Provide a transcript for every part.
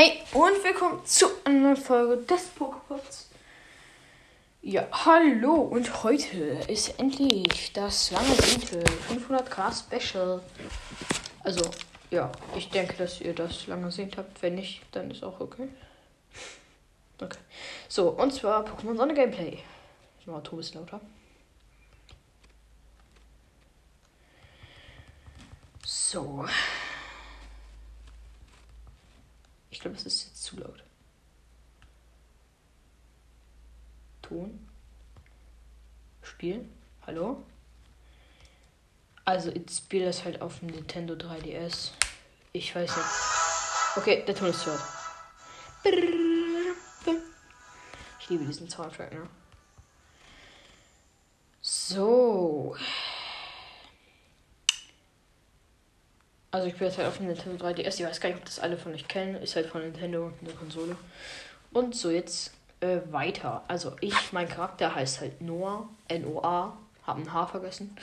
Hey und willkommen zu einer neuen Folge des Poképods. Ja, hallo und heute ist endlich das lange sehnte 500k Special. Also, ja, ich denke, dass ihr das lange sehen habt. Wenn nicht, dann ist auch okay. Okay. So, und zwar Pokémon Sonne Gameplay. Ich mache Tobis lauter. So. Ich glaube, es ist jetzt zu laut. Ton. Spiel. Hallo? Also, ich spiele das halt auf dem Nintendo 3DS. Ich weiß jetzt. Okay, der Ton ist zu laut. Ich liebe diesen Soundtrack, ne? So. Also ich bin jetzt halt auf dem Nintendo 3DS. Ich weiß gar nicht, ob das alle von euch kennen. Ist halt von Nintendo eine Konsole. Und so jetzt äh, weiter. Also ich, mein Charakter heißt halt Noah. N-O-A. Hab ein H vergessen.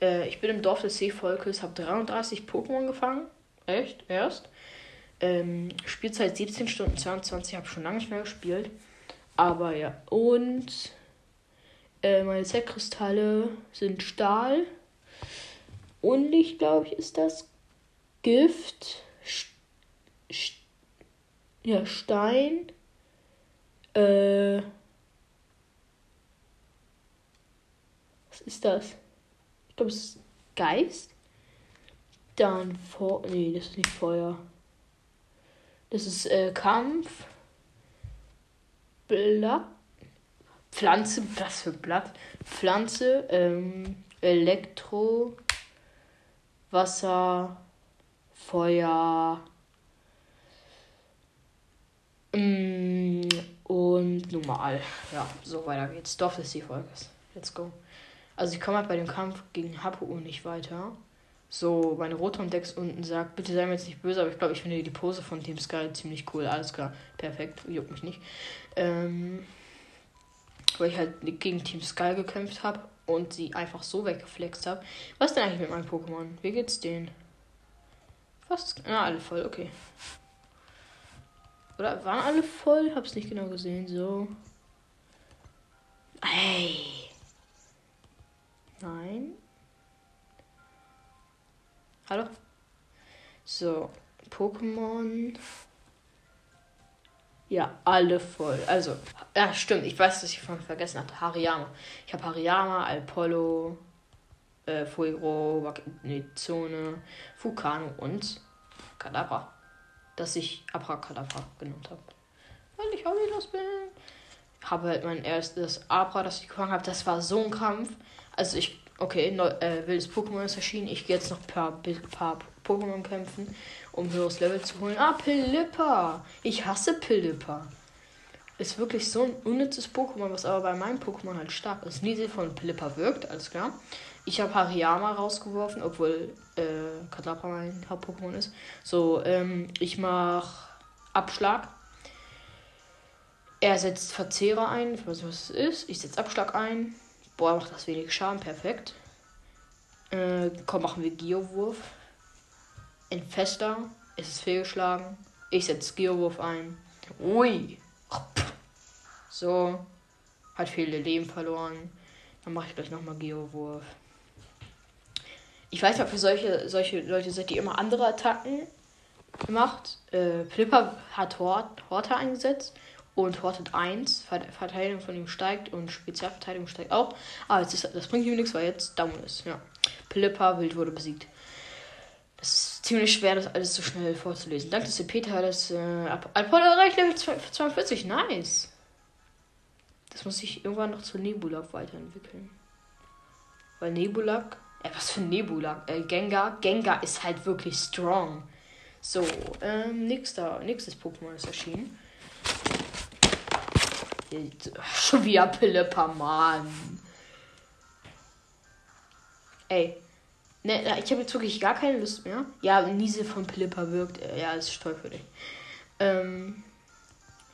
Äh, ich bin im Dorf des Seevolkes, habe 33 Pokémon gefangen. Echt? Erst. Ähm, Spielzeit 17 Stunden 22, habe schon lange nicht mehr gespielt. Aber ja. Und äh, meine Zeckkristalle sind Stahl. Und ich glaube ich, ist das Gift, St St ja, Stein, äh, was ist das? Ich glaube, es ist Geist. Dann Feuer, nee, das ist nicht Feuer. Das ist äh, Kampf. Blatt. Pflanze, was für Blatt? Pflanze, ähm, Elektro, Wasser, Feuer mm, und normal. Ja, so weiter geht's. Dorf des Seevolkes. Let's go. Also ich komme halt bei dem Kampf gegen Hapu nicht weiter. So, meine Rotom-Decks unten sagt, bitte sei mir jetzt nicht böse, aber ich glaube, ich finde die Pose von Team Sky ziemlich cool. Alles klar, perfekt, juckt mich nicht. Ähm, weil ich halt gegen Team Sky gekämpft habe und sie einfach so weggeflext habe. Was denn eigentlich mit meinem Pokémon? Wie geht's denen? Was? Ah, alle voll, okay. Oder waren alle voll? Hab's nicht genau gesehen, so. Hey. Nein. Hallo? So, Pokémon. Ja, alle voll. Also, ja, stimmt. Ich weiß, dass ich von vergessen hatte. Hariyama. Ich habe Hariyama, Alpollo, äh, Fuego, Wagnezone, Fukano und Kadabra. Dass ich Abracadabra genannt habe. Weil ich hobbylos bin. Habe halt mein erstes Abra, das ich gefangen habe. Das war so ein Kampf. Also ich, okay, neu, äh, wildes Pokémon ist erschienen. Ich gehe jetzt noch ein paar, paar Pokémon kämpfen, um höheres Level zu holen. Ah, Pilippa. Ich hasse Pilippa. Ist wirklich so ein unnützes Pokémon, was aber bei meinem Pokémon halt stark ist. Niese von Pilippa wirkt, alles klar. Ich habe Hariyama rausgeworfen, obwohl äh, Kadabra mein Haupt-Pokémon ist. So, ähm, ich mache Abschlag. Er setzt Verzehrer ein. Ich weiß nicht, was es ist. Ich setze Abschlag ein. Boah, macht das wenig Schaden. Perfekt. Äh, komm, machen wir Geowurf. Entfester. Es ist fehlgeschlagen. Ich setze Geowurf ein. Ui. So. Hat viele Leben verloren. Dann mache ich gleich nochmal Geowurf. Ich weiß ob ihr solche, solche Leute seid, die immer andere Attacken macht. Äh, Flipper hat Hort, Horta eingesetzt und hortet 1. Verteidigung von ihm steigt und Spezialverteidigung steigt auch. Aber jetzt ist, das bringt ihm nichts, weil jetzt down ist. Ja. Pilippa Wild wurde besiegt. Das ist ziemlich schwer, das alles so schnell vorzulesen. Danke, ihr Peter das äh, Apollo erreicht Level 42. Nice. Das muss sich irgendwann noch zu Nebulak weiterentwickeln. Weil Nebulak äh, was für Nebula? Äh, Gengar. Gengar ist halt wirklich strong. So, ähm, nächster, nächstes Pokémon ist erschienen. Schon wieder Pilipper, Mann. Ey. Ne, ich habe jetzt wirklich gar keine Lust mehr. Ja, Niese von Pilipper wirkt. Äh, ja, ist toll für dich. Ähm.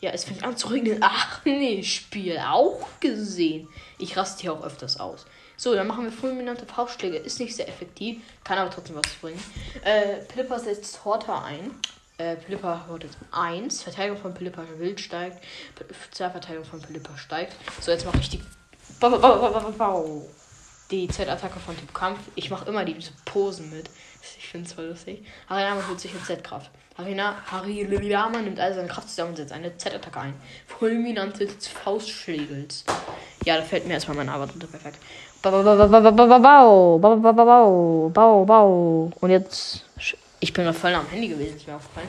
Ja, es fängt an zu regnen. Ach nee, Spiel auch gesehen. Ich raste hier auch öfters aus. So, dann machen wir fulminante Faustschläge. Ist nicht sehr effektiv, kann aber trotzdem was bringen. Äh, Plipper setzt Horta ein. Äh, Pilippa hat jetzt 1. Verteidigung von Pilippa wild steigt. 2 Verteidigung von Pilippa steigt. So, jetzt mache ich die. Die Z-Attacke von Typ Kampf. Ich mache immer diese Posen mit. Ich finde es voll lustig. Hariyama holt sich in Z-Kraft. Harina, Hariyama nimmt all seine Kraft zusammen und setzt eine Z-Attacke ein. Fulminante Faustschlägels. Ja, da fällt mir erstmal mein unter. Perfekt. Bau, bau, bau, bau, bau. Und jetzt. Ich bin noch voll am Handy gewesen, ist mir aufgefallen.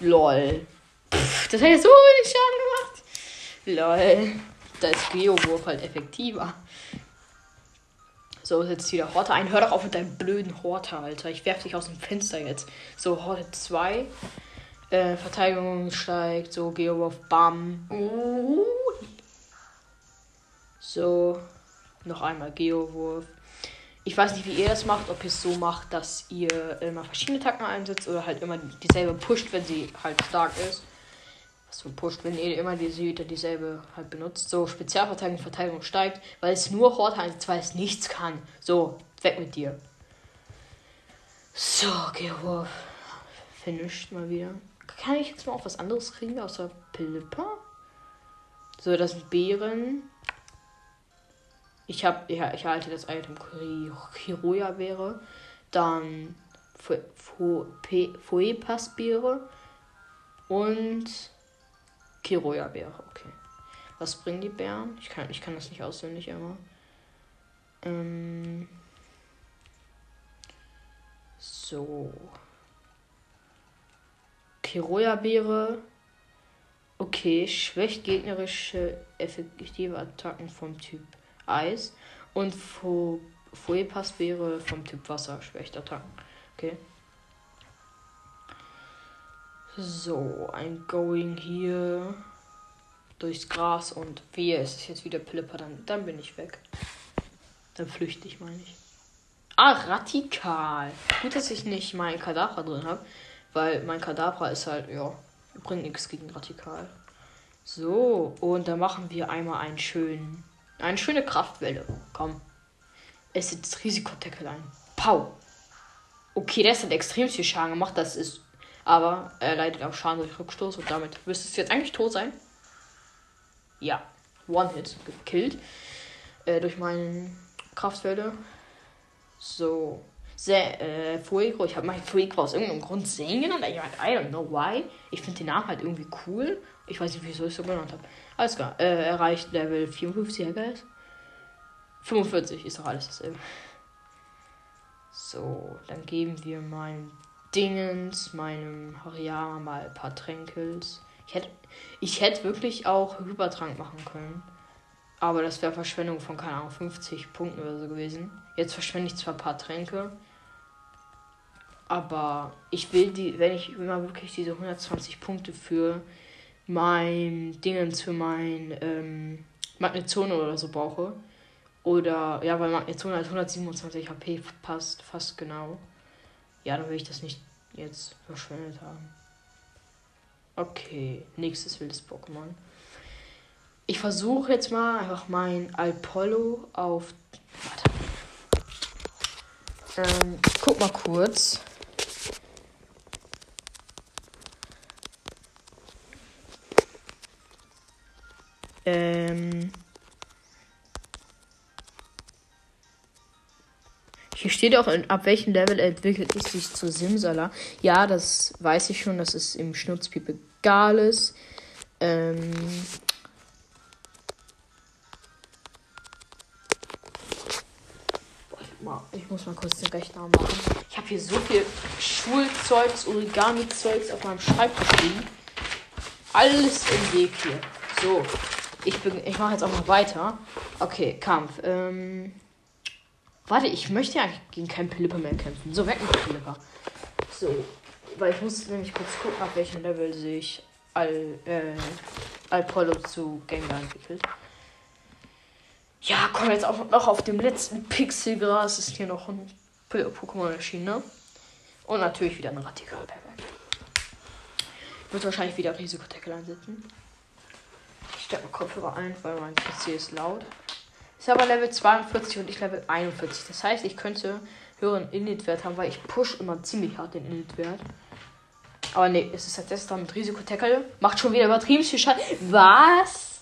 Lol. Pff, das hat jetzt so wenig Schaden gemacht. Lol. Da ist Geowurf halt effektiver. So, jetzt wieder Horte ein. Hör doch auf mit deinem blöden Horte, Alter. Ich werf dich aus dem Fenster jetzt. So, Horte 2. Äh, Verteidigung steigt. So, Geowurf, bam. So noch einmal Geowurf. Ich weiß nicht, wie ihr das macht, ob ihr es so macht, dass ihr immer verschiedene Tacken einsetzt oder halt immer dieselbe pusht, wenn sie halt stark ist. Was für pusht, wenn ihr immer diese, dieselbe halt benutzt. So, Spezialverteidigung, Verteidigung steigt, weil es nur Horde einsetzt, weil es nichts kann. So, weg mit dir. So, Geowurf. Finished mal wieder. Kann ich jetzt mal auch was anderes kriegen außer Pilipper? So, das sind Beeren. Ich habe, ja, ich halte das Item Kiroya wäre. Dann Fuepas-Beere und Kiroya-Beere. Okay. Was bringen die Bären? Ich kann, ich kann das nicht auswendig immer. Ähm so. Kiroya-Beere. Okay, schwächt gegnerische effektive Attacken vom Typ Eis. Und Fuepas wäre vom Typ Wasser, schwächt Attacken. Okay. So, ein Going hier durchs Gras und wehe, es ist jetzt wieder Plipper, dann, dann bin ich weg. Dann flüchte ich, meine ich. Ah, Radikal. Gut, dass ich nicht mein Kadabra drin habe, weil mein Kadabra ist halt, ja, bringt nichts gegen Radikal. So, und da machen wir einmal einen schönen eine schöne Kraftwelle. Komm. Es sitzt Risikodeckel ein. Pau. Okay, der hat extrem viel Schaden gemacht. Das ist. Aber er leidet auch Schaden durch Rückstoß und damit müsste es jetzt eigentlich tot sein. Ja. One-Hit gekillt. Äh, durch meinen Kraftwelle. So. Sehr, äh, Fuego. Ich habe meinen Fuego aus irgendeinem Grund sehen genannt. I don't know why. Ich finde den Namen halt irgendwie cool. Ich weiß nicht, wieso ich so genannt habe. Alles klar. Äh, erreicht Level 54, ja, Guys. 45 ist doch alles dasselbe. So, dann geben wir meinem Dingens, meinem Hariyama mal ein paar Tränkels. Ich hätte, ich hätte wirklich auch Hypertrank machen können. Aber das wäre Verschwendung von, keine Ahnung, 50 Punkten oder so gewesen. Jetzt verschwende ich zwar ein paar Tränke. Aber ich will die, wenn ich immer wirklich diese 120 Punkte für mein Dingens für mein ähm, Magnezone oder so brauche. Oder, ja, weil Magnezone als 127 HP passt fast genau. Ja, dann will ich das nicht jetzt verschwendet haben. Okay, nächstes wildes Pokémon. Ich versuche jetzt mal einfach mein Alpollo auf. Warte. Ähm, guck mal kurz. Ähm. Hier steht auch, ab welchem Level entwickelt es sich zu Simsala. Ja, das weiß ich schon, dass es im Schnurzpiep egal ist. Ähm. Ich muss mal kurz den Rechner machen. Ich habe hier so viel Schulzeugs, Origami-Zeugs auf meinem Schreibtisch liegen. Alles im Weg hier. So, ich, ich mache jetzt auch mal weiter. Okay, Kampf. Ähm, warte, ich möchte ja gegen keinen Pilipper mehr kämpfen. So, weg mit Pilipper. So, weil ich muss nämlich kurz gucken, auf welchem Level sich Al, äh, Alpollo zu Gengar entwickelt. Ja, komm jetzt auch noch auf dem letzten Pixelgras ist hier noch ein Pokémon erschienen, ne? Und natürlich wieder ein Radikal. Ich würde wahrscheinlich wieder Risikodeckel einsetzen. Ich stecke mal Kopfhörer ein, weil mein PC ist laut. Ist aber Level 42 und ich Level 41. Das heißt, ich könnte höheren Init-Wert haben, weil ich push immer ziemlich hart den Init-Wert. Aber nee, es ist jetzt da mit Risiko-Tackle. Macht schon wieder übertrieben viel Schaden. Was?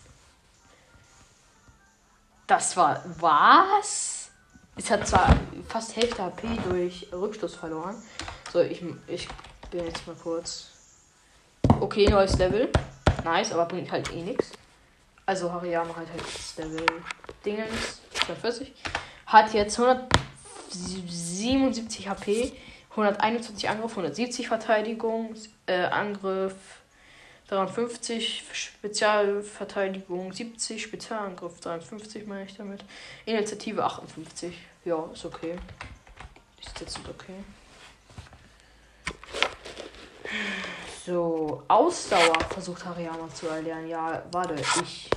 Das war. Was? Es hat zwar fast Hälfte HP durch Rückstoß verloren. So, ich, ich bin jetzt mal kurz. Okay, neues Level. Nice, aber bringt halt eh nichts. Also Hariyama halt das Level Dingens 42. Hat jetzt 177 HP, 121 Angriff, 170 Verteidigung, äh, Angriff 53, Spezialverteidigung 70, Spezialangriff 53 meine ich damit. Initiative 58. Ja, ist okay. Ist jetzt okay. So, Ausdauer versucht Hariyama zu erlernen. Ja, warte, ich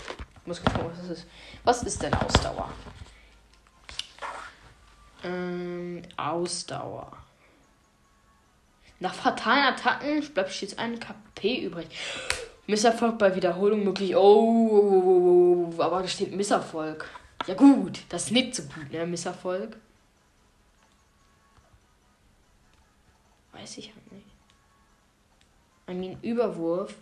muss gucken, was das ist. Was ist denn Ausdauer? Ähm, Ausdauer. Nach fatalen Attacken bleibt stets ein KP übrig. Misserfolg bei Wiederholung möglich. Oh, aber da steht Misserfolg. Ja gut, das ist nicht so gut, ne? Misserfolg. Weiß ich nicht. I mean, Überwurf.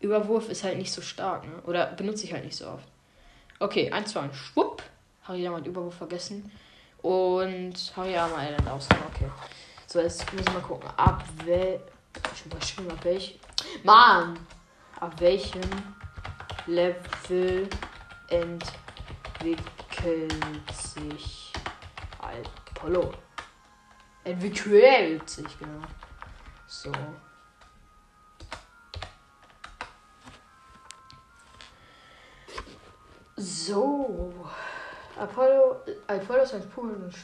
Überwurf ist halt nicht so stark, ne? Oder benutze ich halt nicht so oft. Okay, 1, 2, schwupp. Hariyama hat Überwurf vergessen. Und Hariyama Island aus. Okay. So, jetzt müssen wir mal gucken, ab wel. Ich überschrieben, ab welch. Mann! Ab welchem Level entwickelt sich Apollo? Entwickelt sich, genau. So. So. Apollo, Apollo ist ein Pugel und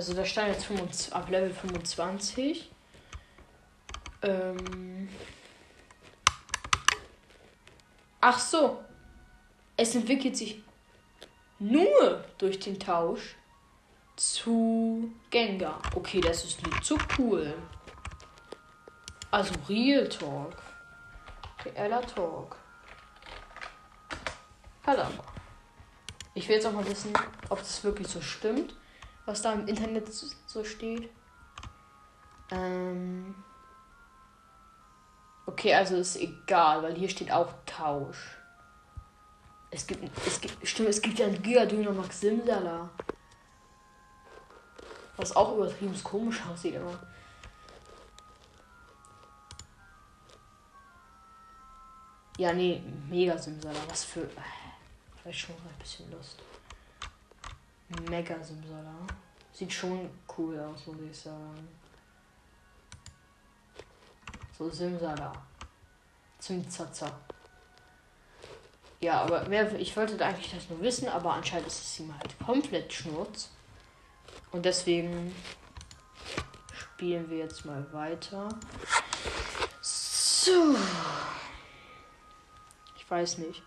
Also da stand jetzt 25, ab Level 25. Ähm Ach so. Es entwickelt sich nur durch den Tausch zu Gengar. Okay, das ist nicht so cool. Also Real Talk. Reeller Talk. Hallo. Ich will jetzt auch mal wissen, ob das wirklich so stimmt was da im Internet so steht. Ähm okay, also ist egal, weil hier steht auch Tausch. Es gibt, es gibt, stimmt, es gibt ja einen Gigadüner Max Simsala. Was auch übertrieben komisch aussieht, aber. Ja, nee, mega Simsala. Was für. Äh, vielleicht schon ein bisschen Lust. Mega Simsala. Sieht schon cool aus, muss ich sagen. So Simsala. Zimzaza. Ja, aber mehr, ich wollte eigentlich das nur wissen, aber anscheinend ist es ihm halt komplett Schnurz. Und deswegen spielen wir jetzt mal weiter. So. Ich weiß nicht.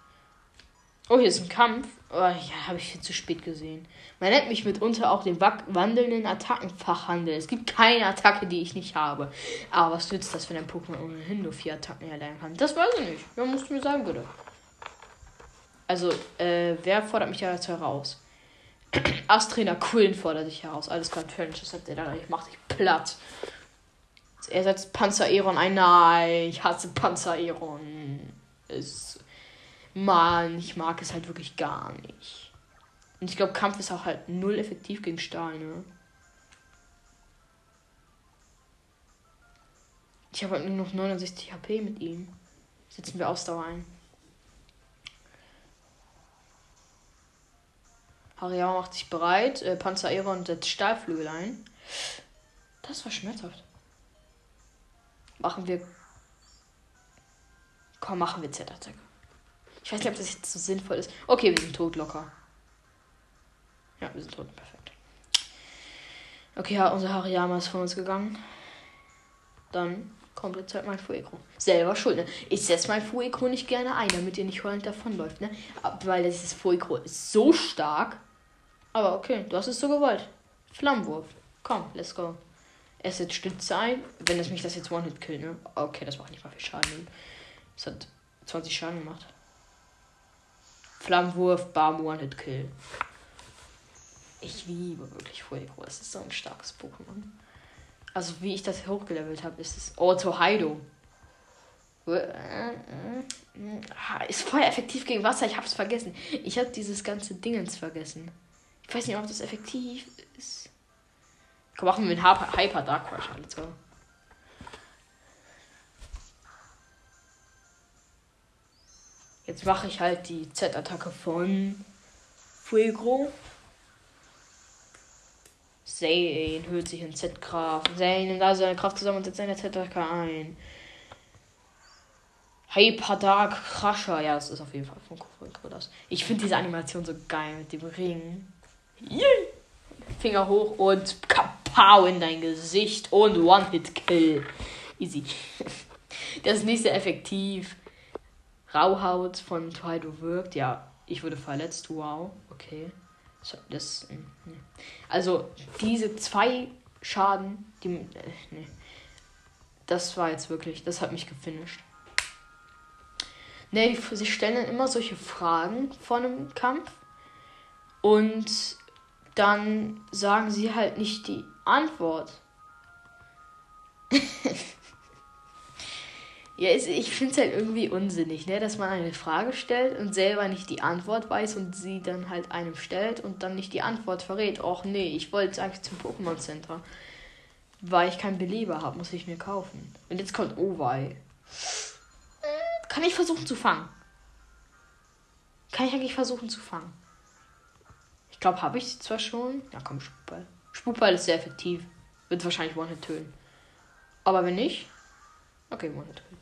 Oh, hier ist ein Kampf. Oh, ja, habe ich viel zu spät gesehen. Man nennt mich mitunter auch den wandelnden Attackenfachhandel. Es gibt keine Attacke, die ich nicht habe. Aber was nützt das, wenn ein Pokémon ohnehin nur vier Attacken erlernen kann? Das weiß ich nicht. Ja, musst du mir sagen, bitte. Also, äh, wer fordert mich da jetzt heraus? Astrainer Quillen fordert dich heraus. Alles klar, Challenge, das hat der da. Ich mach dich platt. Er setzt Panzer Eron ein. Nein, ich hasse Panzer Eron. Ist Mann, ich mag es halt wirklich gar nicht. Und ich glaube, Kampf ist auch halt null effektiv gegen Stahl, ne? Ich habe halt nur noch 69 HP mit ihm. Setzen wir Ausdauer ein. Hariyama macht sich bereit. Äh, Panzer Aeron setzt Stahlflügel ein. Das war schmerzhaft. Machen wir. Komm, machen wir Z-Attacke. Ich weiß nicht, ob das jetzt so sinnvoll ist. Okay, wir sind tot locker. Ja, wir sind tot. Perfekt. Okay, ja, unser Hariyama ist von uns gegangen. Dann kommt jetzt halt mein Fuego. Selber schuld, ne? Ich setze mein Fuego nicht gerne ein, damit ihr nicht heulend davonläuft, ne? Weil dieses Fuego ist so stark. Aber okay, du hast es so gewollt. Flammenwurf. Komm, let's go. Es setzt Stütze ein, wenn es mich das jetzt One-Hit killt, ne? Okay, das macht nicht mal viel Schaden. Es hat 20 Schaden gemacht. Flammenwurf, Bam, One-Hit-Kill. Ich liebe wirklich Fuego. Es ist so ein starkes Pokémon. Also wie ich das hochgelevelt habe, ist es. Oh, Torheido. Ist voll effektiv gegen Wasser. Ich hab's vergessen. Ich habe dieses ganze Dingens vergessen. Ich weiß nicht, ob das effektiv ist. Komm, machen wir einen Hyper Dark Crush. Let's Jetzt mache ich halt die Z-Attacke von Fuego. Zane hört sich in Z-Kraft. Zane nimmt also seine Kraft zusammen und setzt seine Z-Attacke ein. Hyper Dark Crusher. Ja, das ist auf jeden Fall von Fuego das. Ich finde diese Animation so geil mit dem Ring. Yeah. Finger hoch und kapow in dein Gesicht und One-Hit-Kill. Easy. Das ist nicht sehr effektiv. Rauhaut von Torheido wirkt. Ja, ich wurde verletzt. Wow. Okay. Das, hm, also, diese zwei Schaden, die. Äh, nee. Das war jetzt wirklich. Das hat mich gefinisht. Ne, sie stellen dann immer solche Fragen vor einem Kampf. Und dann sagen sie halt nicht die Antwort. ja, ich finde es halt irgendwie unsinnig, ne? dass man eine Frage stellt und selber nicht die Antwort weiß und sie dann halt einem stellt und dann nicht die Antwort verrät. Och nee, ich wollte eigentlich zum Pokémon Center. Weil ich keinen Beleber habe, muss ich mir kaufen. Und jetzt kommt Owei. Kann ich versuchen zu fangen? Kann ich eigentlich versuchen zu fangen? glaube, habe ich sie zwar schon. Ja, komm, Spukball. Spukball ist sehr effektiv. Wird wahrscheinlich One-Hit töten. Aber wenn nicht. Okay, One-Hit töten.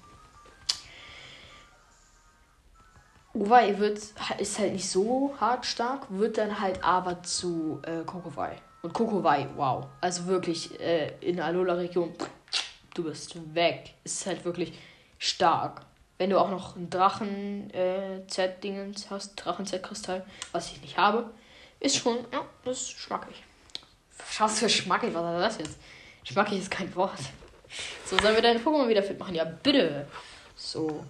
Uwei wird, ist halt nicht so hart stark, wird dann halt aber zu äh, Kokowai. Und Kokowai, wow. Also wirklich äh, in der Alola-Region, du bist weg. Ist halt wirklich stark. Wenn du auch noch einen Drachen-Z-Dingens äh, hast, Drachen-Z-Kristall, was ich nicht habe, ist schon, ja, das ist schmackig. Was für schmackig, was ist das jetzt? Schmackig ist kein Wort. So, sollen wir deine Pokémon wieder fit machen? Ja, bitte. So.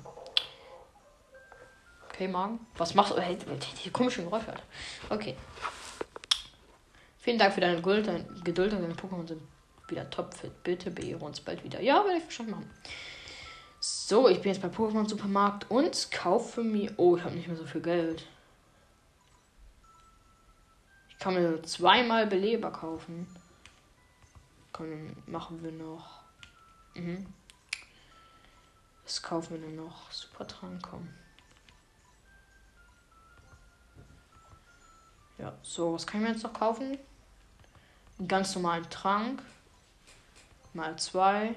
Okay, Magen. Was machst du? Hey, die komischen Geräusche. Okay. Vielen Dank für deine Geduld. Deine Geduld deine Pokémon sind wieder topfit. Bitte beehre uns bald wieder. Ja, werde ich verstanden machen. So, ich bin jetzt beim Pokémon Supermarkt und kaufe mir. Oh, ich habe nicht mehr so viel Geld kann mir zweimal Beleber kaufen. Komm, machen wir noch. Mhm. Was kaufen wir denn noch? Super Trank, komm. Ja, so, was kann ich mir jetzt noch kaufen? Einen ganz normalen Trank. Mal zwei.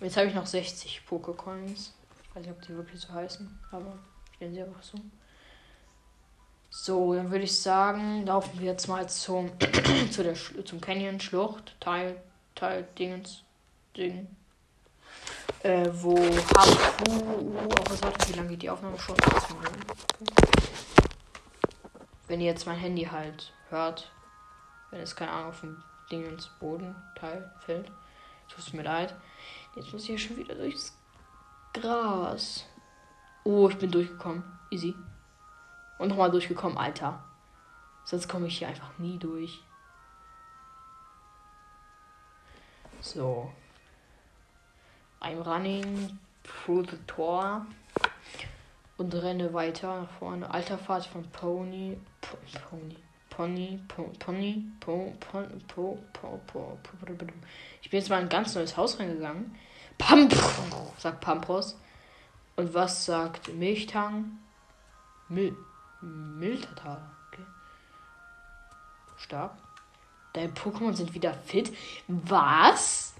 Jetzt habe ich noch 60 Pokecoins. Ich weiß nicht, ob die wirklich so heißen, aber ich nenne sie einfach so. So, dann würde ich sagen, laufen wir jetzt mal zum, zu der, zum Canyon Schlucht, Teil, Teil Dingens, Ding. Äh, wo Hafu, oh, was warte, wie lange geht die Aufnahme schon? Wenn ihr jetzt mein Handy halt hört, wenn es keine Ahnung auf dem Dingens Bodenteil fällt, tut es mir leid. Jetzt muss ich ja schon wieder durchs Gras. Oh, ich bin durchgekommen. Easy. Und nochmal durchgekommen, Alter. Sonst komme ich hier einfach nie durch. So. I'm running through the Tor. Und renne weiter nach vorne. Alter Fahrt von Pony. Pony. Pony, Pony, Pony, Ich bin jetzt mal in ein ganz neues Haus reingegangen. Pamp, sagt Pampros. Und was sagt Milchtang? Mil Miltertal. Okay. Stark. Deine Pokémon sind wieder fit. Was?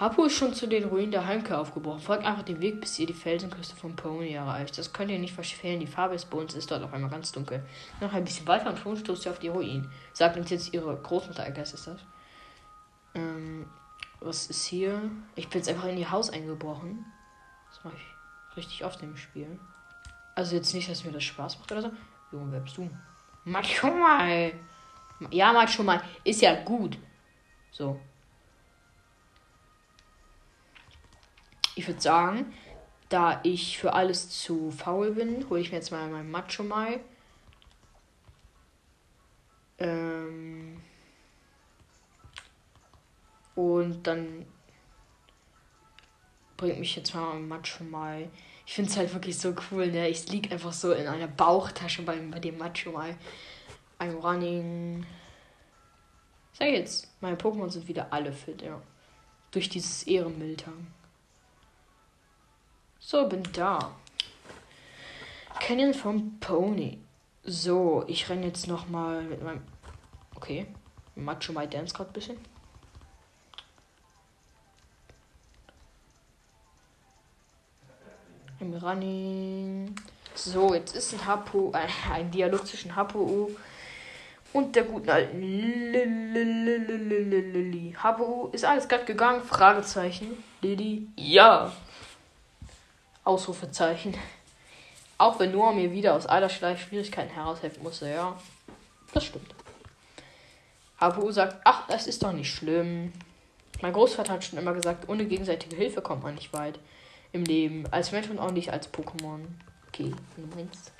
Hapu ist schon zu den Ruinen der Heimkehr aufgebrochen. Folgt einfach den Weg, bis ihr die Felsenküste von Pony erreicht. Das könnt ihr nicht verfehlen. Die Farbe des Bodens ist dort auf einmal ganz dunkel. Noch ein bisschen weiter und schon stoßt ihr auf die Ruinen. Sagt uns jetzt ihre Großmutter, I ist das. Ähm, was ist hier? Ich bin jetzt einfach in ihr Haus eingebrochen. Das mache ich richtig oft im Spiel. Also jetzt nicht, dass mir das Spaß macht oder so. Junge, wer bist du? Mach schon mal. Ja, mach schon mal. Ist ja gut. So. Ich würde sagen, da ich für alles zu faul bin, hole ich mir jetzt mal meinen Macho Mai. Ähm und dann bringt mich jetzt mal Macho Mai. Ich finde es halt wirklich so cool, ne? Ich liege einfach so in einer Bauchtasche bei, bei dem Macho Mai. I'm running. Sag jetzt, meine Pokémon sind wieder alle fit, ja. Durch dieses Ehrenmiltern. So, bin da. Canyon vom Pony. So, ich renne jetzt nochmal mit meinem. Okay. Macho My Dance gerade ein bisschen. Im Running. So, jetzt ist ein Hapu, äh, ein Dialog zwischen Hapu und der guten alten Lili. Hapu, ist alles glatt gegangen? Fragezeichen. Lili, ja. Ausrufezeichen. Auch wenn Noah mir wieder aus allerlei Schwierigkeiten heraushelfen musste, ja. Das stimmt. Hapu sagt, ach, das ist doch nicht schlimm. Mein Großvater hat schon immer gesagt, ohne gegenseitige Hilfe kommt man nicht weit im Leben. Als Mensch und auch nicht als Pokémon. Okay, du meinst.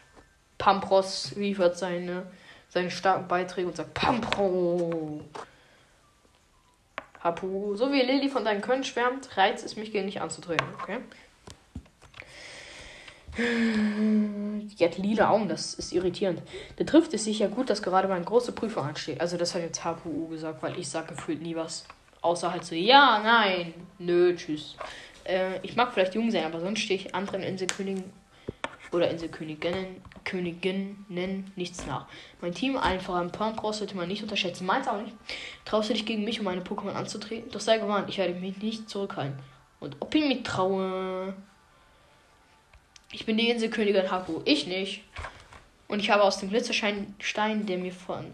Pampros liefert seine, seine starken Beiträge und sagt Pampro. Hapu, so wie Lilly von deinem Können schwärmt, reizt es mich gegen dich anzutreten, okay? Die hat lila Augen, das ist irritierend. Da trifft es sich ja gut, dass gerade meine große Prüfung ansteht. Also das hat jetzt HPU gesagt, weil ich sage gefühlt nie was. Außer halt so, ja, nein, nö, tschüss. Äh, ich mag vielleicht jung sein, aber sonst stehe ich anderen Inselkönigen oder Inselköniginnen Königinnen nichts nach. Mein Team, einfach ein Pump sollte man nicht unterschätzen. Meins auch nicht. Traust du dich gegen mich, um meine Pokémon anzutreten? Doch sei gewarnt, ich werde mich nicht zurückhalten. Und ob ich mich traue. Ich bin die Inselkönigin Haku. Ich nicht. Und ich habe aus dem Glitzerstein, der mir von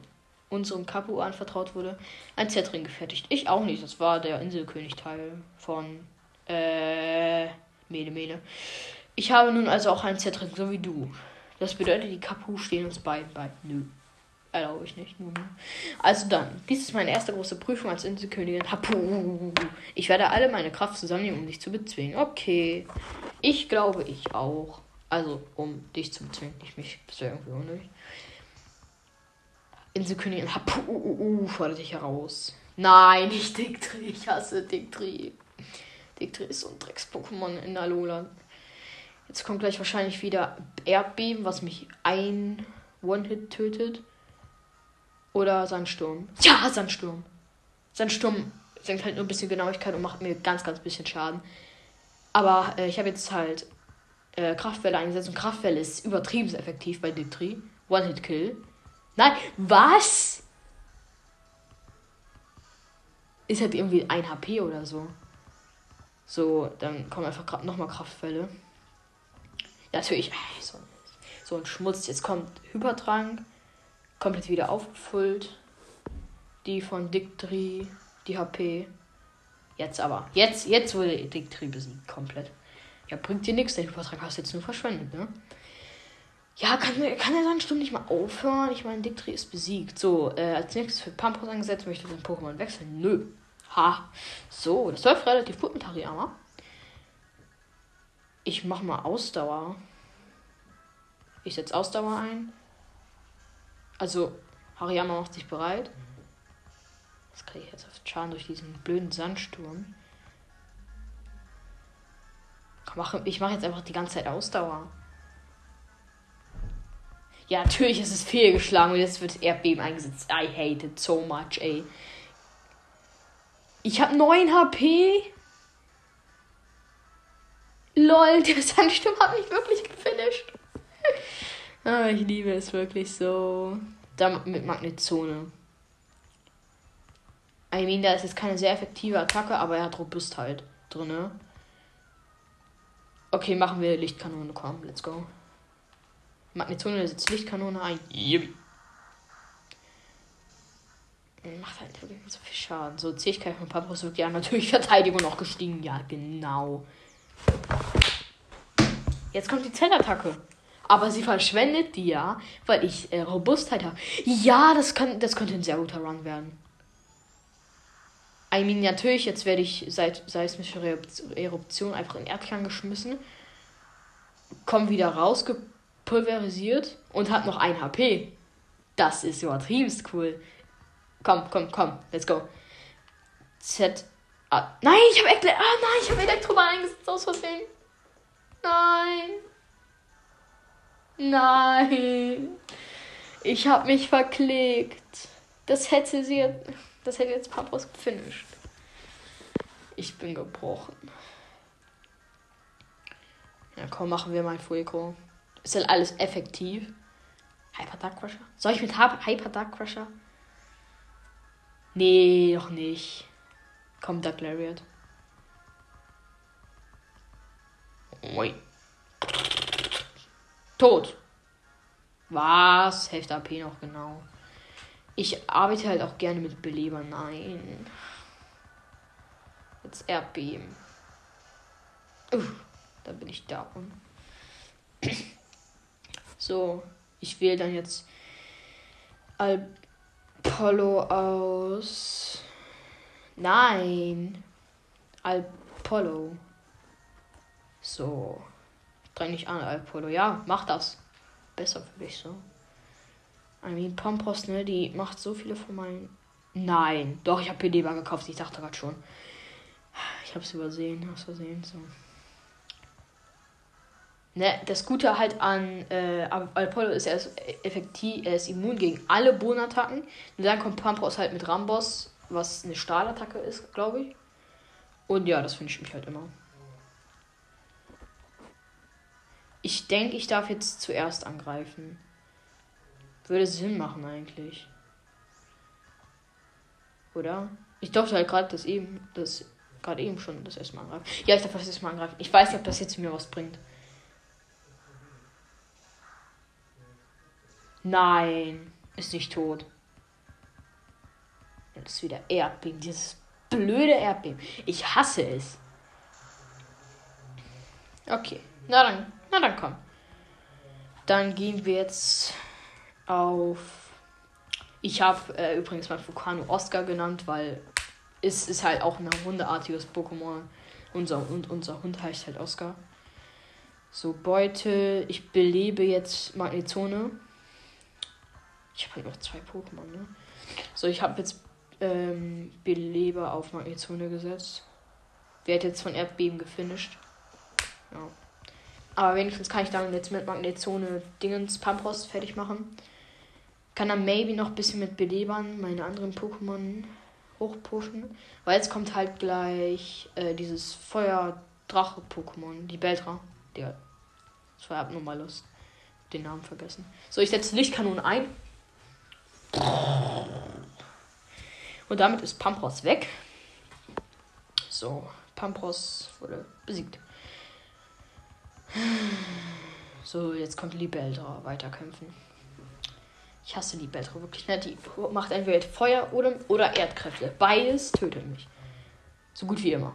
unserem Kapu anvertraut wurde, ein Zentring gefertigt. Ich auch nicht. Das war der Inselkönig-Teil von äh, Mene Mene. Ich habe nun also auch ein Zentring, so wie du. Das bedeutet, die Kapu stehen uns beiden bei. Nö. Erlaube ich nicht. Nö. Also dann, dies ist meine erste große Prüfung als Inselkönigin. Hapu. Ich werde alle meine Kraft zusammennehmen, um dich zu bezwingen. Okay. Ich glaube, ich auch. Also, um dich zu bezwingen. Nicht mich. Wäre irgendwie unnötig. Inselkönigin Hapu fordert dich heraus. Nein, nicht Dicktri. Ich hasse Dicktri. Dicktri ist so ein Drecks-Pokémon in Alola. Jetzt kommt gleich wahrscheinlich wieder Erdbeben, was mich ein One-Hit tötet. Oder Sandsturm. Ja, Sandsturm. Sandsturm senkt halt nur ein bisschen Genauigkeit und macht mir ganz, ganz bisschen Schaden. Aber äh, ich habe jetzt halt äh, Kraftwelle eingesetzt und Kraftwelle ist übertrieben effektiv bei Dictri. One-Hit-Kill. Nein, was? Ist halt irgendwie ein HP oder so. So, dann kommen einfach nochmal Kraftwelle. Natürlich, so, so ein Schmutz. Jetzt kommt Hypertrank. Komplett wieder aufgefüllt. Die von Dictri, die HP. Jetzt aber. Jetzt, jetzt wurde Dictri besiegt. Komplett. Ja, bringt dir nichts. Der Hypertrank hast du jetzt nur verschwendet, ne? Ja, kann, kann er dann Stunde nicht mal aufhören? Ich meine, Dictri ist besiegt. So, äh, als nächstes für Pampus angesetzt. Möchte ich den Pokémon wechseln? Nö. Ha. So, das läuft relativ gut mit Hariyama. Ich mach mal Ausdauer. Ich setze Ausdauer ein. Also, Hariyama macht sich bereit. Was kriege ich jetzt auf Schaden durch diesen blöden Sandsturm? Ich mache jetzt einfach die ganze Zeit Ausdauer. Ja, natürlich ist es fehlgeschlagen und jetzt wird Erdbeben eingesetzt. I hate it so much, ey. Ich habe 9 HP. Lol, der Sandsturm hat mich wirklich gefinisht. Ah, ich liebe es wirklich so. Da mit Magnetzone. I mean, da ist jetzt keine sehr effektive Attacke, aber er hat Robustheit drin. Okay, machen wir Lichtkanone. Komm, let's go. Magnetzone setzt Lichtkanone ein. Yippie. Macht halt wirklich so viel Schaden. So, Zähigkeit von Papyrus wird ja natürlich Verteidigung noch gestiegen. Ja, genau. Jetzt kommt die Zellattacke. Aber sie verschwendet die ja, weil ich äh, Robustheit habe. Ja, das, kann, das könnte ein sehr guter Run werden. I mean, natürlich, jetzt werde ich seit seismische Eruption einfach in Erdkern geschmissen. Komm wieder raus, gepulverisiert und hat noch ein HP. Das ist übertrieben cool. Komm, komm, komm, let's go. Z. Ah, nein, ich habe Ele ah, nein, ich habe Elektrobahn eingesetzt aus Versehen. Nein. Nein. Ich habe mich verklickt. Das hätte sie. Das hätte jetzt Papas gefinisht. Ich bin gebrochen. Ja, komm, machen wir mal Fuego. Ist halt alles effektiv. Hyper Dark Crusher? Soll ich mit Hyper Dark Crusher? Nee, doch nicht. Komm, Dark Lariat. Ui. Tot. Was? Hälfte AP noch genau. Ich arbeite halt auch gerne mit Belebern. Nein. Jetzt Erdbeben. Uff, da bin ich down. So, ich wähle dann jetzt Apollo aus. Nein. Apollo. So. Dräng dich an, Apollo. Ja, mach das. Besser für dich so. I mean, Pompos, ne, die macht so viele von meinen. Nein, doch, ich habe PD-Bar gekauft. Ich dachte gerade schon. Ich habe es übersehen, aus Versehen. So. Ne, das Gute halt an äh, Apollo ist, er ist effektiv, er ist immun gegen alle Bodenattacken. Und dann kommt Pampros halt mit Rambos, was eine Stahlattacke ist, glaube ich. Und ja, das finde ich mich halt immer. Ich denke, ich darf jetzt zuerst angreifen. Würde Sinn machen eigentlich. Oder? Ich dachte halt gerade, dass eben, das gerade eben schon das erste Mal angreifen. Ja, ich darf das erste Mal angreifen. Ich weiß nicht, ob das jetzt mir was bringt. Nein, ist nicht tot. Das ist wieder Erdbeben. Dieses blöde Erdbeben. Ich hasse es. Okay. Na dann, na dann komm. Dann gehen wir jetzt auf. Ich habe äh, übrigens mal Fukano Oscar genannt, weil es ist halt auch ein hundeartiges Pokémon. Unser, und unser Hund heißt halt Oscar. So, Beute. Ich belebe jetzt Magnezone. Ich habe halt noch zwei Pokémon, ne? So, ich habe jetzt ähm, Beleber auf Magnezone gesetzt. Werd jetzt von Erdbeben gefinisht. Ja. Aber wenigstens kann ich dann jetzt mit Magnezone Dingens Pampros fertig machen. Kann dann maybe noch ein bisschen mit Belebern meine anderen Pokémon hochpushen. Weil jetzt kommt halt gleich äh, dieses Feuer-Drache-Pokémon, die Beltra. Der. Das war abnormal Lust. Den Namen vergessen. So, ich setze Lichtkanonen ein. Und damit ist Pampros weg. So, Pampros wurde besiegt. So, jetzt kommt Libeldra weiterkämpfen. Ich hasse Libeldra wirklich. Ne? Die macht entweder Feuer oder, oder Erdkräfte. Beides tötet mich. So gut wie immer.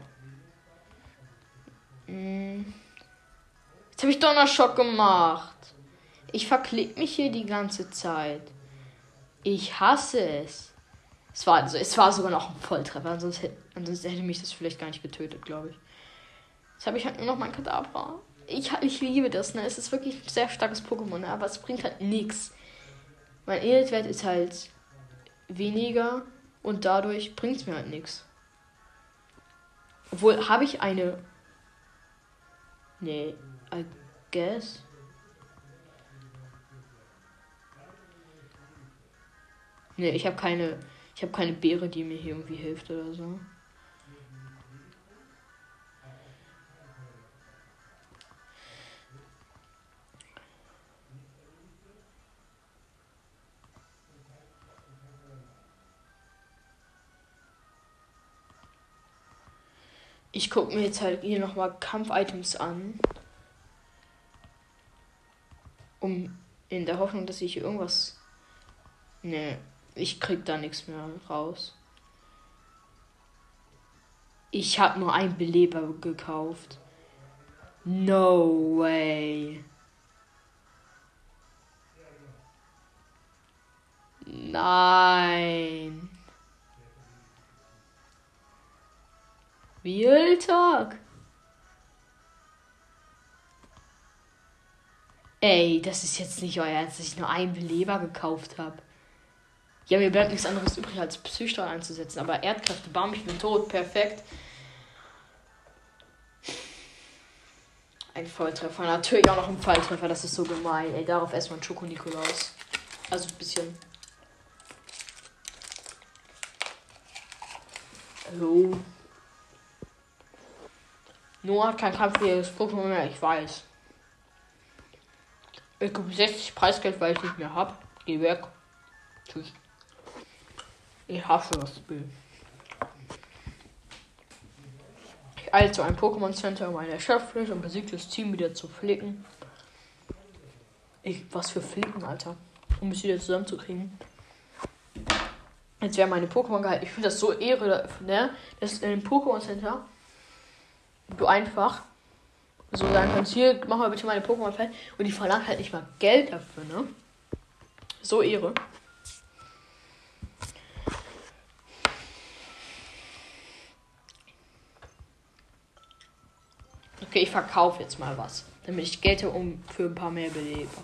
Hm. Jetzt habe ich Donnerschock gemacht. Ich verklick mich hier die ganze Zeit. Ich hasse es. Es war, also, es war sogar noch ein Volltreffer. Ansonsten, ansonsten hätte mich das vielleicht gar nicht getötet, glaube ich. Jetzt habe ich halt nur noch mein Kadabra. Ich, ich liebe das, ne? Es ist wirklich ein sehr starkes Pokémon, ne? aber es bringt halt nichts. Mein Edelwert ist halt weniger und dadurch bringt es mir halt nichts. Obwohl, habe ich eine. Nee, I guess. Nee, ich habe keine. Ich habe keine Beere, die mir hier irgendwie hilft oder so. Ich gucke mir jetzt halt hier nochmal Kampf-Items an. Um in der Hoffnung, dass ich irgendwas. Ne, ich krieg da nichts mehr raus. Ich habe nur einen Beleber gekauft. No way. Nein. Spieltag. Ey, das ist jetzt nicht euer Ernst, dass ich nur einen Beleber gekauft habe. Ja, mir bleibt nichts anderes übrig, als Psystrahl einzusetzen. Aber Erdkräfte, bam, ich bin tot, perfekt. Ein Volltreffer. Natürlich auch noch ein Falltreffer, das ist so gemein. Ey, darauf erstmal ein Schoko-Nikolaus. Also ein bisschen. Hallo. Noah hat kein kampfjähriges Pokémon mehr, ich weiß. Ich gebe 60 Preisgeld, weil ich nicht mehr hab. Geh weg. Tschüss. Ich hasse das Spiel. Ich eilte zu einem Pokémon Center, um eine erschöpftes und besiegtes Team wieder zu flicken. Ich, was für Flicken, Alter. Um es wieder zusammenzukriegen. Jetzt wäre meine Pokémon gehalten. Ich finde das so ehre, ne? Das ist in dem Pokémon Center du einfach so sagen kannst, hier, mach mal bitte meine Pokémon fertig. Und die verlangt halt nicht mal Geld dafür, ne? So Ehre. Okay, ich verkaufe jetzt mal was, damit ich Geld habe, um für ein paar mehr Beleber.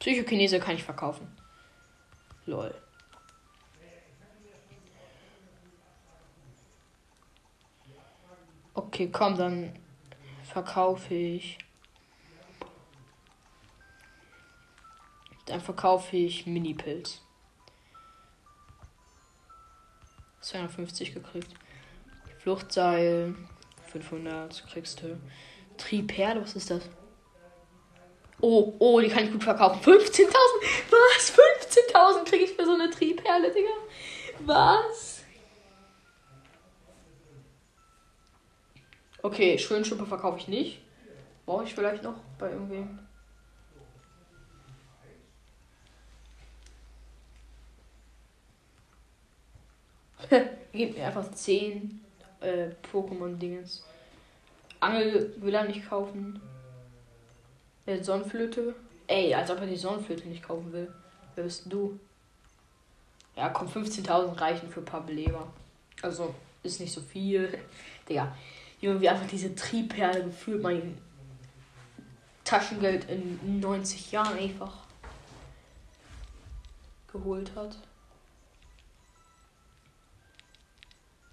Psychokinese kann ich verkaufen. Lol. Okay, komm, dann verkaufe ich. Dann verkaufe ich Mini-Pilz. 250 gekriegt. Fluchtseil. 500 kriegst du. Triperle, was ist das? Oh, oh, die kann ich gut verkaufen. 15.000? Was? 15.000 kriege ich für so eine Triperle, Digga? Was? Okay, Schönschuppe verkaufe ich nicht. Brauche ich vielleicht noch bei irgendwem. Gib mir einfach 10 äh, Pokémon-Dingens. Angel will er nicht kaufen. Äh, Sonnenflöte. Ey, als ob er die Sonnenflöte nicht kaufen will. Wer bist du? Ja, komm, 15.000 reichen für ein paar Beleber. Also, ist nicht so viel. Digga, Junge, wie einfach diese Triebperle gefühlt mein Taschengeld in 90 Jahren einfach geholt hat.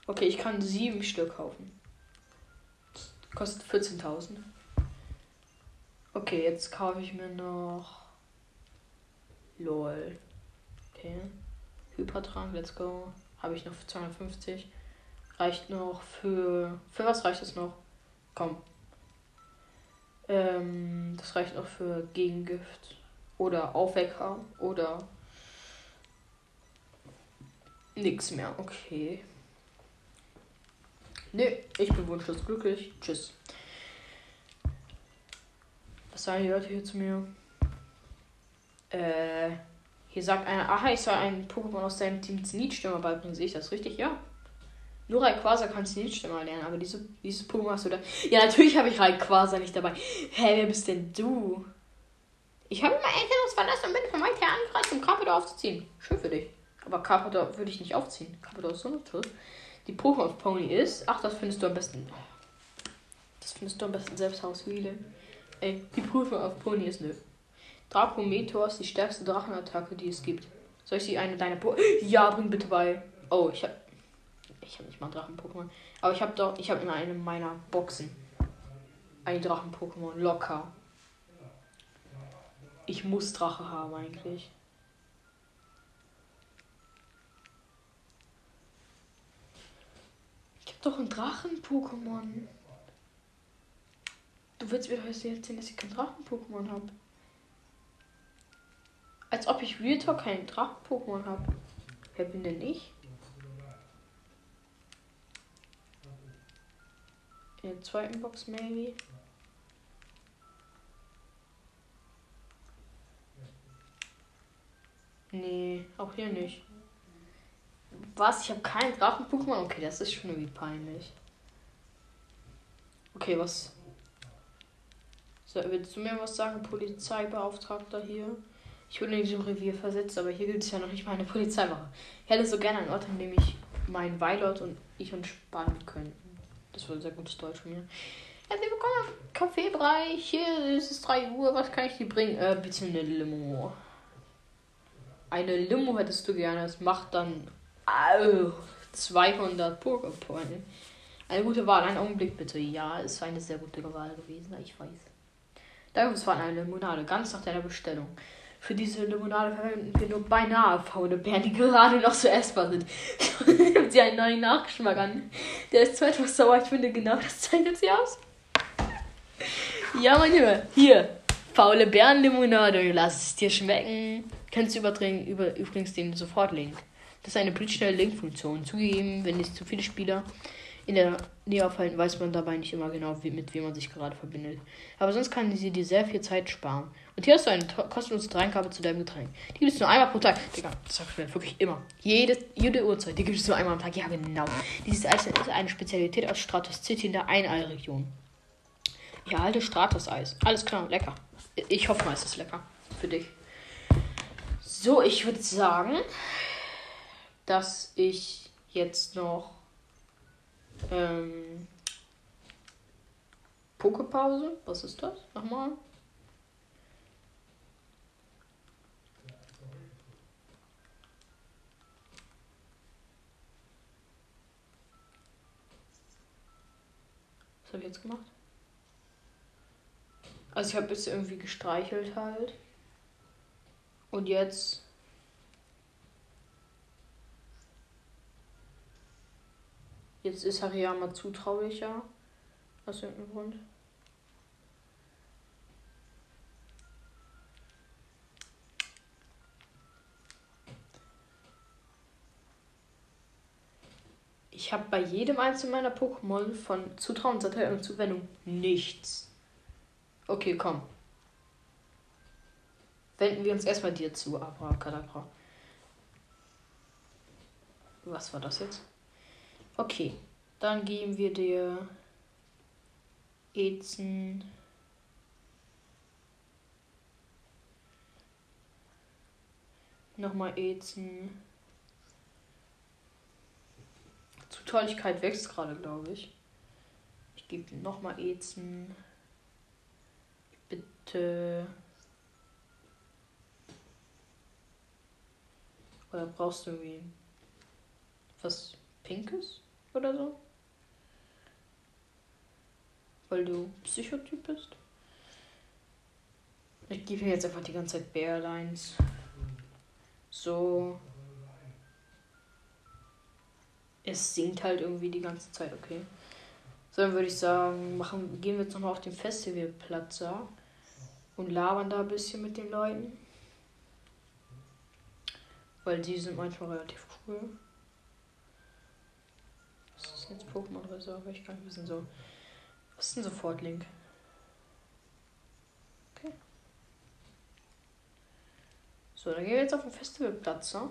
Okay, ich kann sieben Stück kaufen. Kostet 14.000. Okay, jetzt kaufe ich mir noch. LOL. Okay. Hypertrank, let's go. Habe ich noch 250. Reicht noch für. Für was reicht es noch? Komm. Ähm, das reicht noch für Gegengift. Oder Aufwecker. Oder. Nix mehr. Okay. Nee, ich bin wunschlos glücklich. Tschüss. Was sagen die Leute hier zu mir? Äh. Hier sagt einer, aha, ich soll einen Pokémon aus deinem Team Zenit-Stürmer beibringen. Sehe ich das richtig? Ja. Nur Rayquaza kannst du nicht immer lernen, aber diese, dieses Pokémon hast du da. Ja, natürlich habe ich Rayquaza nicht dabei. Hä, wer bist denn du? Ich habe mein Elternhaus verlassen und bin von weit her angereist, um Carpador aufzuziehen. Schön für dich. Aber Carpador würde ich nicht aufziehen. Carpador ist so toll. Die Pokémon Pony ist. Ach, das findest du am besten. Das findest du am besten selbst Hauswiele. Ey, die Prüfung auf Pony ist nö. Dracometor ist die stärkste Drachenattacke, die es gibt. Soll ich sie eine deiner po Ja, bring bitte bei. Oh, ich habe ich habe nicht mal Drachen-Pokémon. Aber ich habe doch, ich habe in einem meiner Boxen ein Drachen-Pokémon. Locker. Ich muss Drache haben eigentlich. Ich habe doch ein Drachen-Pokémon. Du willst mir heute erzählen, dass ich kein Drachen-Pokémon habe. Als ob ich Real Talk kein Drachen-Pokémon habe. Wer bin denn ich? In der zweiten Box, maybe. Nee, auch hier nicht. Was? Ich habe keinen Drachen-Pokémon? Okay, das ist schon irgendwie peinlich. Okay, was? So, willst du mir was sagen, Polizeibeauftragter hier? Ich wurde in diesem Revier versetzt, aber hier gibt es ja noch nicht mal eine Polizeiwache. Ich hätte so gerne einen Ort, an dem ich mein Weilort und ich entspannen könnten. Das war sehr gutes Deutsch von mir. Herzlich willkommen im Kaffeebereich. Hier ist es 3 Uhr. Was kann ich dir bringen? Äh, bitte eine Limo. Eine Limo hättest du gerne. Das macht dann au, 200 Pokerpoint. Eine gute Wahl. Einen Augenblick bitte. Ja, ist eine sehr gute Wahl gewesen. Ich weiß. Danke, war eine Limonade. Ganz nach deiner Bestellung. Für diese Limonade verwenden wir nur beinahe faule Beeren, die gerade noch so essbar sind. Nimmt sie einen neuen Nachgeschmack an. Der ist zwar etwas sauer, ich finde genau das zeichnet sie aus. Ja, mein Junge, hier. Faule Bärenlimonade, lass es dir schmecken. Kannst du überdrehen, über, übrigens den sofort Link. Das ist eine blitzschnelle Link-Funktion. Zugegeben, wenn es zu viele Spieler in der Nähe aufhalten, weiß man dabei nicht immer genau, wie, mit wem man sich gerade verbindet. Aber sonst kann sie dir sehr viel Zeit sparen. Und hier hast du eine kostenlose Dreinkabel zu deinem Getränk. Die gibt es nur einmal pro Tag. Digga, das sagt mir wirklich immer. Jede, jede Uhrzeit, die gibt es nur einmal am Tag. Ja, genau. Dieses Eis ist eine Spezialität aus Stratos City in der Einei-Region. Ich erhalte Stratos-Eis. Alles klar, lecker. Ich hoffe mal, es ist lecker. Für dich. So, ich würde sagen, dass ich jetzt noch ähm, Pokepause. Was ist das? Nochmal. Habe ich jetzt gemacht? Also ich habe jetzt irgendwie gestreichelt halt. Und jetzt Jetzt ist Hariyama zutraulicher. Aus irgendeinem Grund. Ich habe bei jedem einzelnen meiner Pokémon von Zutrauen, Satire und Zuwendung nichts. Okay, komm. Wenden wir uns erstmal dir zu, Abracadabra. Was war das jetzt? Okay, dann geben wir dir Ezen. Nochmal Ezen. Zutraulichkeit wächst gerade, glaube ich. Ich gebe nochmal Ezen. Bitte. Oder brauchst du irgendwie was Pinkes? oder so. Weil du Psychotyp bist. Ich gebe jetzt einfach die ganze Zeit Bearlines. So. Es singt halt irgendwie die ganze Zeit, okay. So, dann würde ich sagen, machen, gehen wir jetzt nochmal auf den Festivalplatz ja, und labern da ein bisschen mit den Leuten. Weil die sind manchmal relativ cool ist jetzt Pokémon Reserve? Ich kann nicht wissen so. Was ist denn sofort Link? Okay. So, dann gehen wir jetzt auf den Festivalplatz, ne?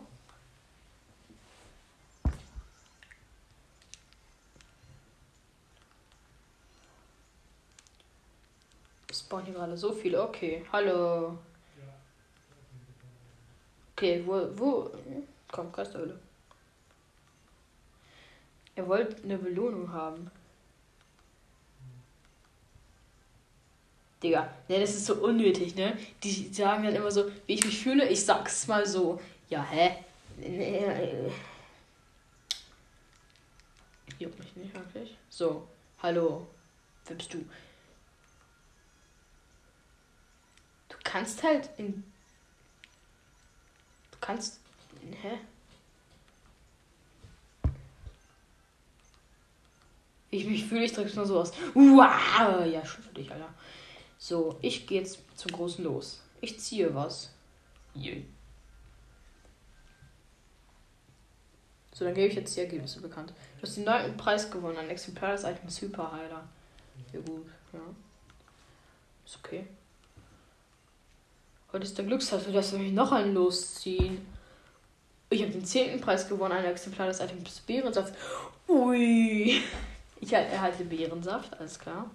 Spawnen hier gerade so viele. Okay, hallo. Okay, wo, wo? Komm, Geisterhöhle. Er wollte eine Belohnung haben. Digga, ne, das ist so unnötig, ne? Die sagen dann immer so, wie ich mich fühle, ich sag's mal so. Ja, hä? Juckt mich nicht wirklich. So, hallo. Bist du? Du kannst halt in. Du kannst. Hä? ich mich fühle, ich drück's nur so aus. Wow! Ja, schön für dich, Alter. So, ich gehe jetzt zum großen Los. Ich ziehe was. Yeah. So, dann gebe ich jetzt die Ergebnisse bekannt. Du hast den neunten Preis gewonnen, ein Exemplar des Item Super Heiler. Ja, gut, ja. Ist okay. Heute ist der Glückstag, du darfst nämlich noch einen losziehen. Ich habe den zehnten Preis gewonnen, ein Exemplar des Items Bärensaft. Ui. Ich erhalte Beerensaft, alles klar.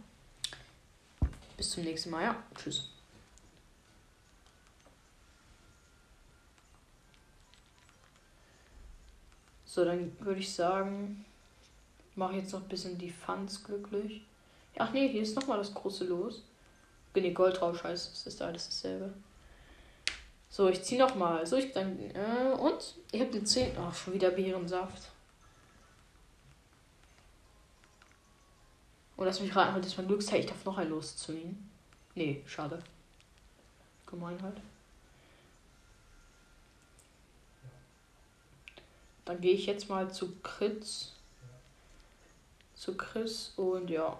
bis zum nächsten Mal. Ja, tschüss. So, dann würde ich sagen, mache jetzt noch ein bisschen die Fans glücklich. Ach nee, hier ist nochmal das große Los. Nee, Goldrausch heißt es, ist alles dasselbe. So, ich ziehe nochmal. So, ich dann. Äh, und? Ich habe den 10. Ach, schon wieder Beerensaft. Und lass mich raten, heute ist mein Glücksteil. Ich darf noch ein losziehen. Nee, schade. Gemein halt. Dann gehe ich jetzt mal zu Chris. Zu Chris und ja.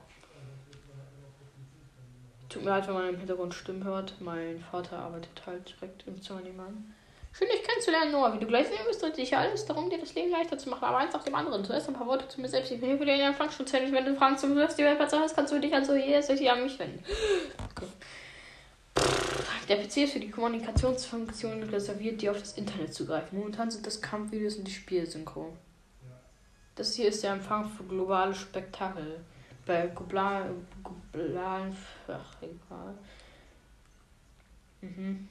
Tut mir leid, wenn man im Hintergrund Stimmen hört. Mein Vater arbeitet halt direkt im Zimmer nebenan. Schön, dich kennenzulernen, Noah. Wie du gleich sehen wirst, dreht sich alles darum, dir das Leben leichter zu machen. Aber eins nach dem anderen. Zuerst ein paar Worte zu mir selbst. Ich bin hier für den Fangschutz. Wenn du Fragen zum Weltplatz hast, kannst du dich also jederzeit an mich wenden. Okay. Der PC ist für die Kommunikationsfunktion reserviert, die auf das Internet zugreifen. Momentan sind das Kampfvideos und die Spielsynchro. Das hier ist der Empfang für globale Spektakel. Bei globalen, globalen ach, egal. Mhm.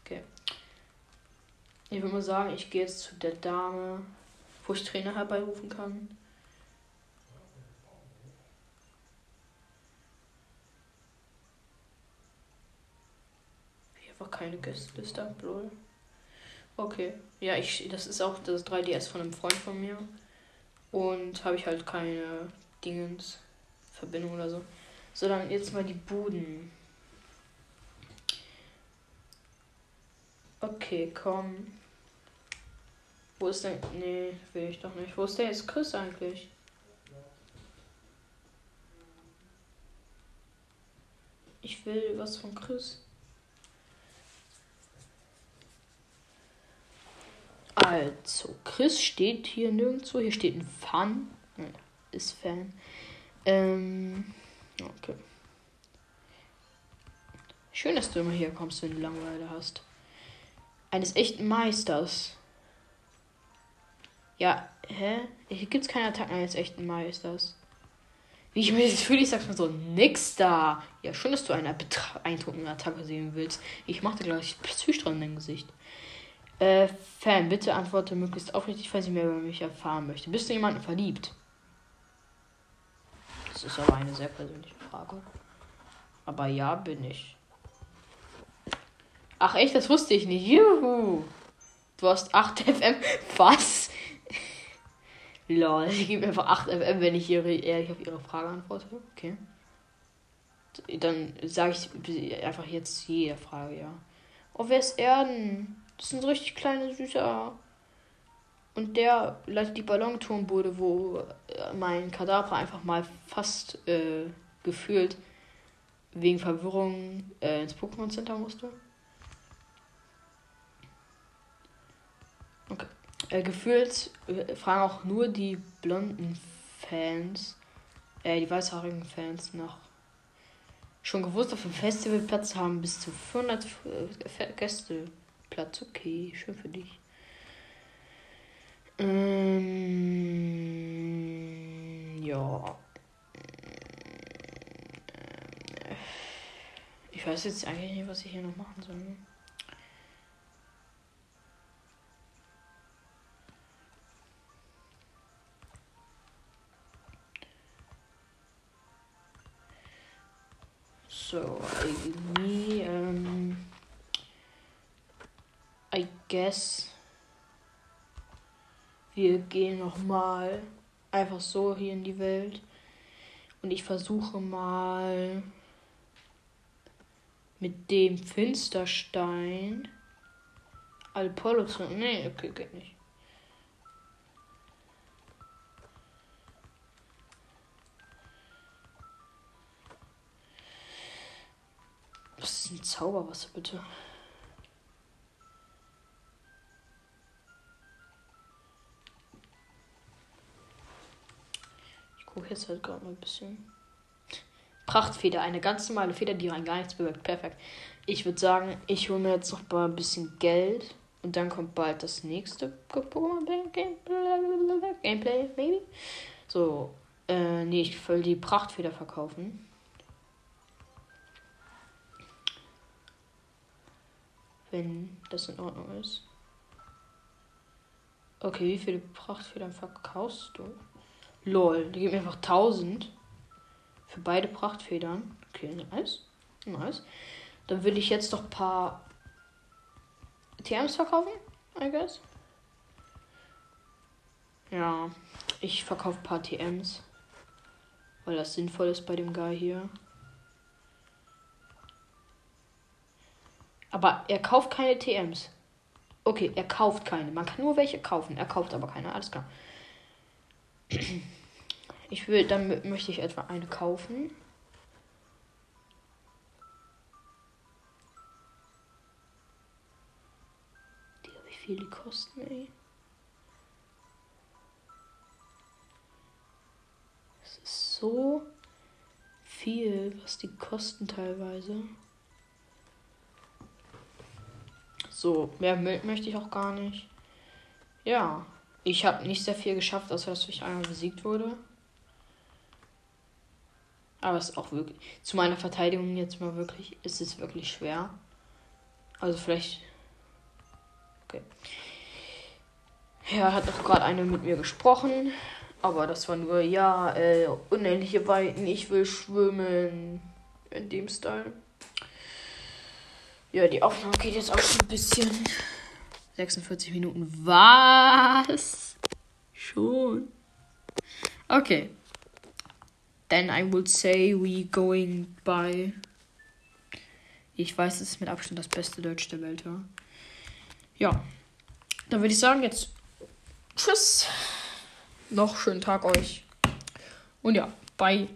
Okay. Ich würde mal sagen, ich gehe jetzt zu der Dame, wo ich Trainer herbeirufen kann. einfach keine Gästeliste, lol. Okay. Ja, ich, das ist auch das 3DS von einem Freund von mir. Und habe ich halt keine Dingens, Verbindung oder so. So, dann jetzt mal die Buden. Okay, komm. Wo ist denn. Nee, will ich doch nicht. Wo ist der jetzt Chris eigentlich? Ich will was von Chris. Also, Chris steht hier nirgendwo. Hier steht ein Fan. Ist Fan. Ähm, okay. Schön, dass du immer hier kommst, wenn du Langeweile hast. Eines echten Meisters. Ja, hä? Hier gibt es keine Attacken eines echten Meisters. Wie ich mir das fühle, ich sag mal so, nix da. Ja, schön, dass du eine beeindruckende Attacke sehen willst. Ich machte gleich Psychstrahl in dein Gesicht. Äh, Fan, bitte antworte möglichst aufrichtig, falls ich mehr über mich erfahren möchte. Bist du jemanden verliebt? Das ist aber eine sehr persönliche Frage. Aber ja, bin ich. Ach echt, das wusste ich nicht. Juhu. Du hast 8 FM. Was? Lol, ich gebe einfach 8 FM, wenn ich ihre, ehrlich auf ihre Frage antworte. Okay. Dann sage ich einfach jetzt jede Frage, ja. Oh, wer ist Erden? Das sind richtig kleine, süße. Und der leitet die Ballonturmbude, wo äh, mein Kadabra einfach mal fast äh, gefühlt wegen Verwirrung äh, ins Pokémon Center musste. Okay. Äh, gefühlt äh, fragen auch nur die blonden Fans, äh, die weißhaarigen Fans nach. Schon gewusst, auf dem Festivalplatz haben bis zu 400 äh, Gäste Platz. Okay, schön für dich. Ähm, ja. Ich weiß jetzt eigentlich nicht, was ich hier noch machen soll. So, irgendwie, ähm guess wir gehen noch mal einfach so hier in die Welt und ich versuche mal mit dem Finsterstein Apollo zu. Nee, okay, geht nicht. Was ist ein Zauberwasser, bitte? Gucke jetzt halt gerade mal ein bisschen. Prachtfeder, eine ganz normale Feder, die rein gar nichts bewirkt. Perfekt. Ich würde sagen, ich hole mir jetzt noch mal ein bisschen Geld. Und dann kommt bald das nächste Pokémon Gameplay, maybe. So, äh, nee, ich will die Prachtfeder verkaufen. Wenn das in Ordnung ist. Okay, wie viele Prachtfedern verkaufst du? Lol, die geben mir einfach 1000 für beide Prachtfedern. Okay, nice. Nice. Dann will ich jetzt noch ein paar TMs verkaufen, I guess. Ja, ich verkaufe ein paar TMs. Weil das sinnvoll ist bei dem Guy hier. Aber er kauft keine TMs. Okay, er kauft keine. Man kann nur welche kaufen. Er kauft aber keine. Alles klar. Ich will, dann möchte ich etwa eine kaufen. Die, wie viel die kosten, ey. Es ist so viel, was die kosten teilweise. So, mehr möchte ich auch gar nicht. Ja, ich habe nicht sehr viel geschafft, außer dass ich einmal besiegt wurde. Aber es ist auch wirklich. Zu meiner Verteidigung jetzt mal wirklich. Ist es wirklich schwer. Also vielleicht. Okay. Ja, hat auch gerade eine mit mir gesprochen. Aber das war nur, ja, äh, unendliche Weiten, ich will schwimmen. In dem Style. Ja, die Aufnahme geht jetzt auch schon ein bisschen. 46 Minuten. Was? Schon. Okay. Then I would say we going by. Ich weiß, es ist mit Abstand das beste Deutsch der Welt, ja. Ja. Dann würde ich sagen, jetzt tschüss. Noch schönen Tag euch. Und ja, bye.